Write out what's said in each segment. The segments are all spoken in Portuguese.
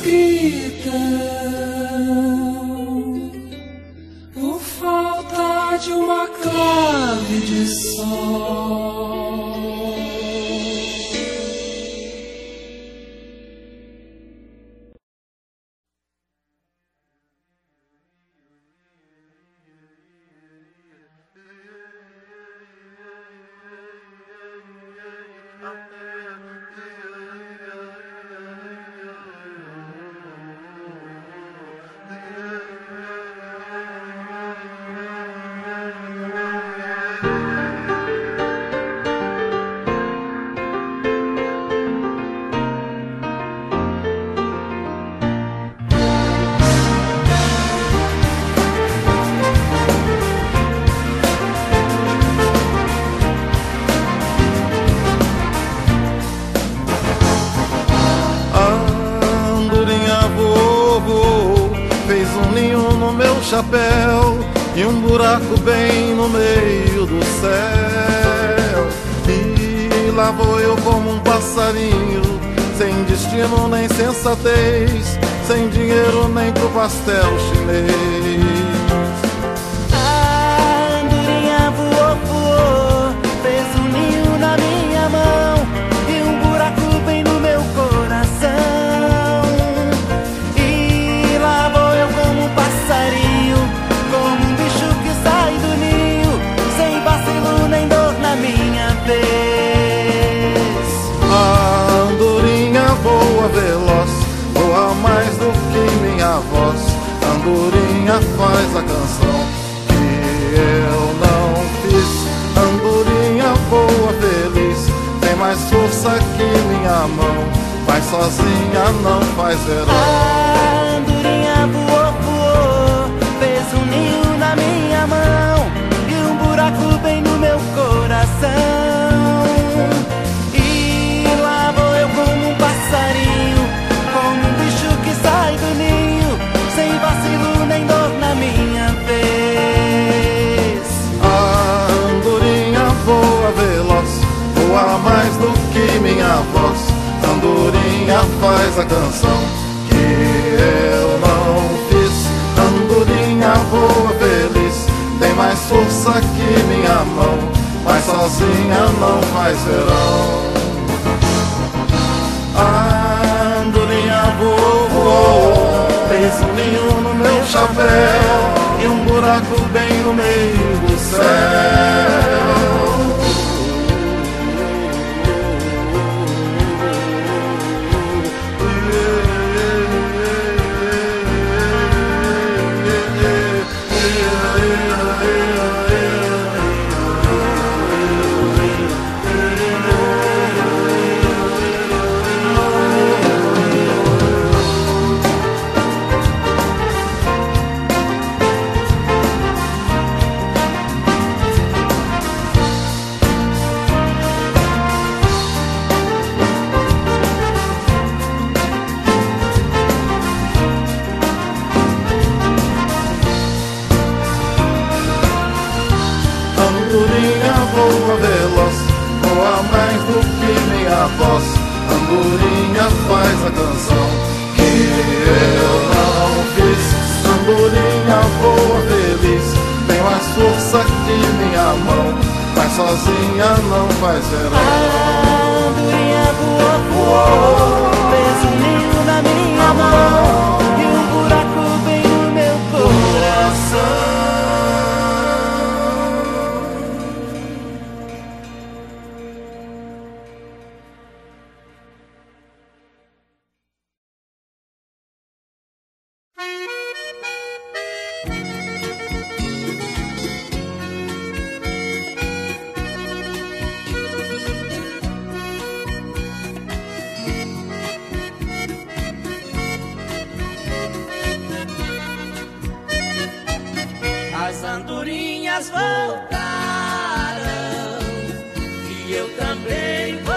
escrita. Chapéu e um buraco bem no meio do céu. E lá vou eu como um passarinho, sem destino nem sensatez, sem dinheiro nem pro pastel chinês. Faz a canção que eu não fiz. Andorinha voa feliz, tem mais força que minha mão, mas sozinha não faz verão. A andorinha voou, voou, fez um ninho na minha mão faz a canção que eu não fiz. Andorinha voa feliz, tem mais força que minha mão, mas sozinha não faz verão. Andorinha voou, fez um ninho no meu chapéu e um buraco bem no meio do céu. alma veloz Voa mais do que minha voz. Andorinha faz a canção. Que eu não fiz Andorinha voa feliz. Tem mais força que minha mão Mas sozinha não faz verão As andorinhas voltaram e eu também.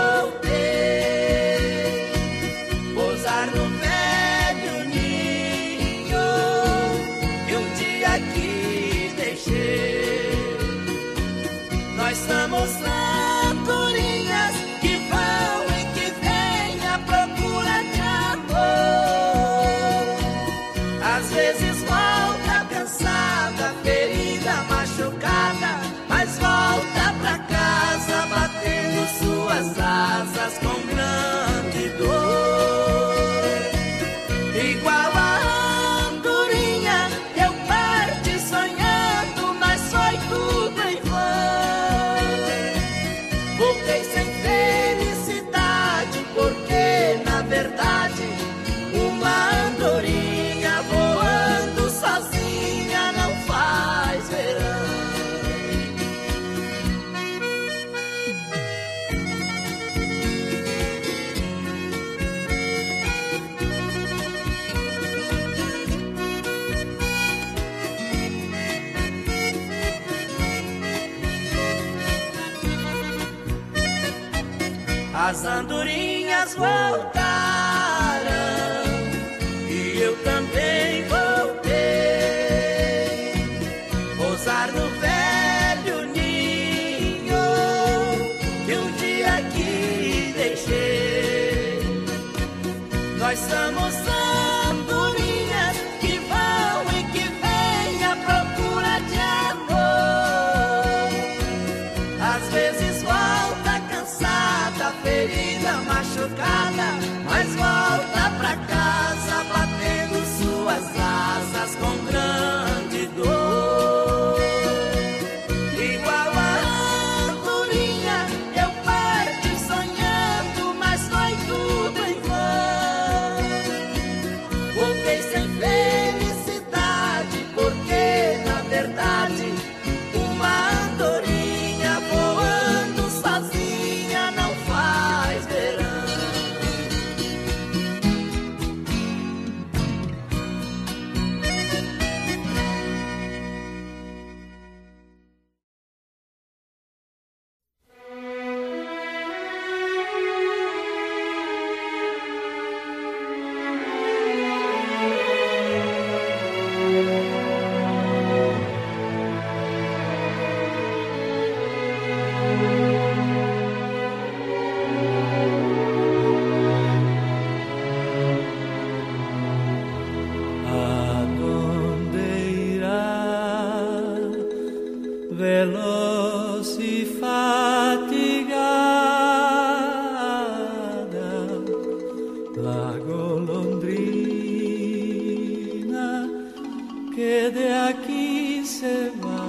igual. as andorinhas voltaram e eu também voltei. Pousar no velho ninho que um dia aqui deixei. Nós somos veloz e la golondrina que de aquí se va.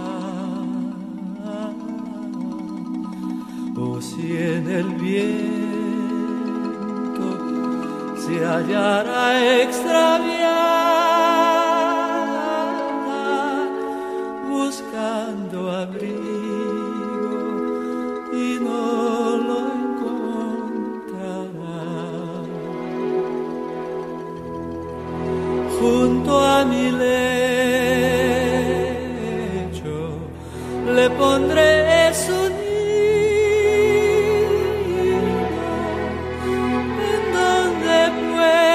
O si en el viento se hallará extraviada junto a mi lecho le pondré su nido en donde pueda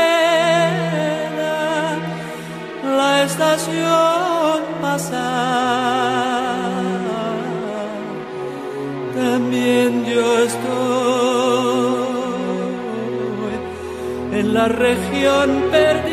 la estación pasar. También yo estoy en la región perdida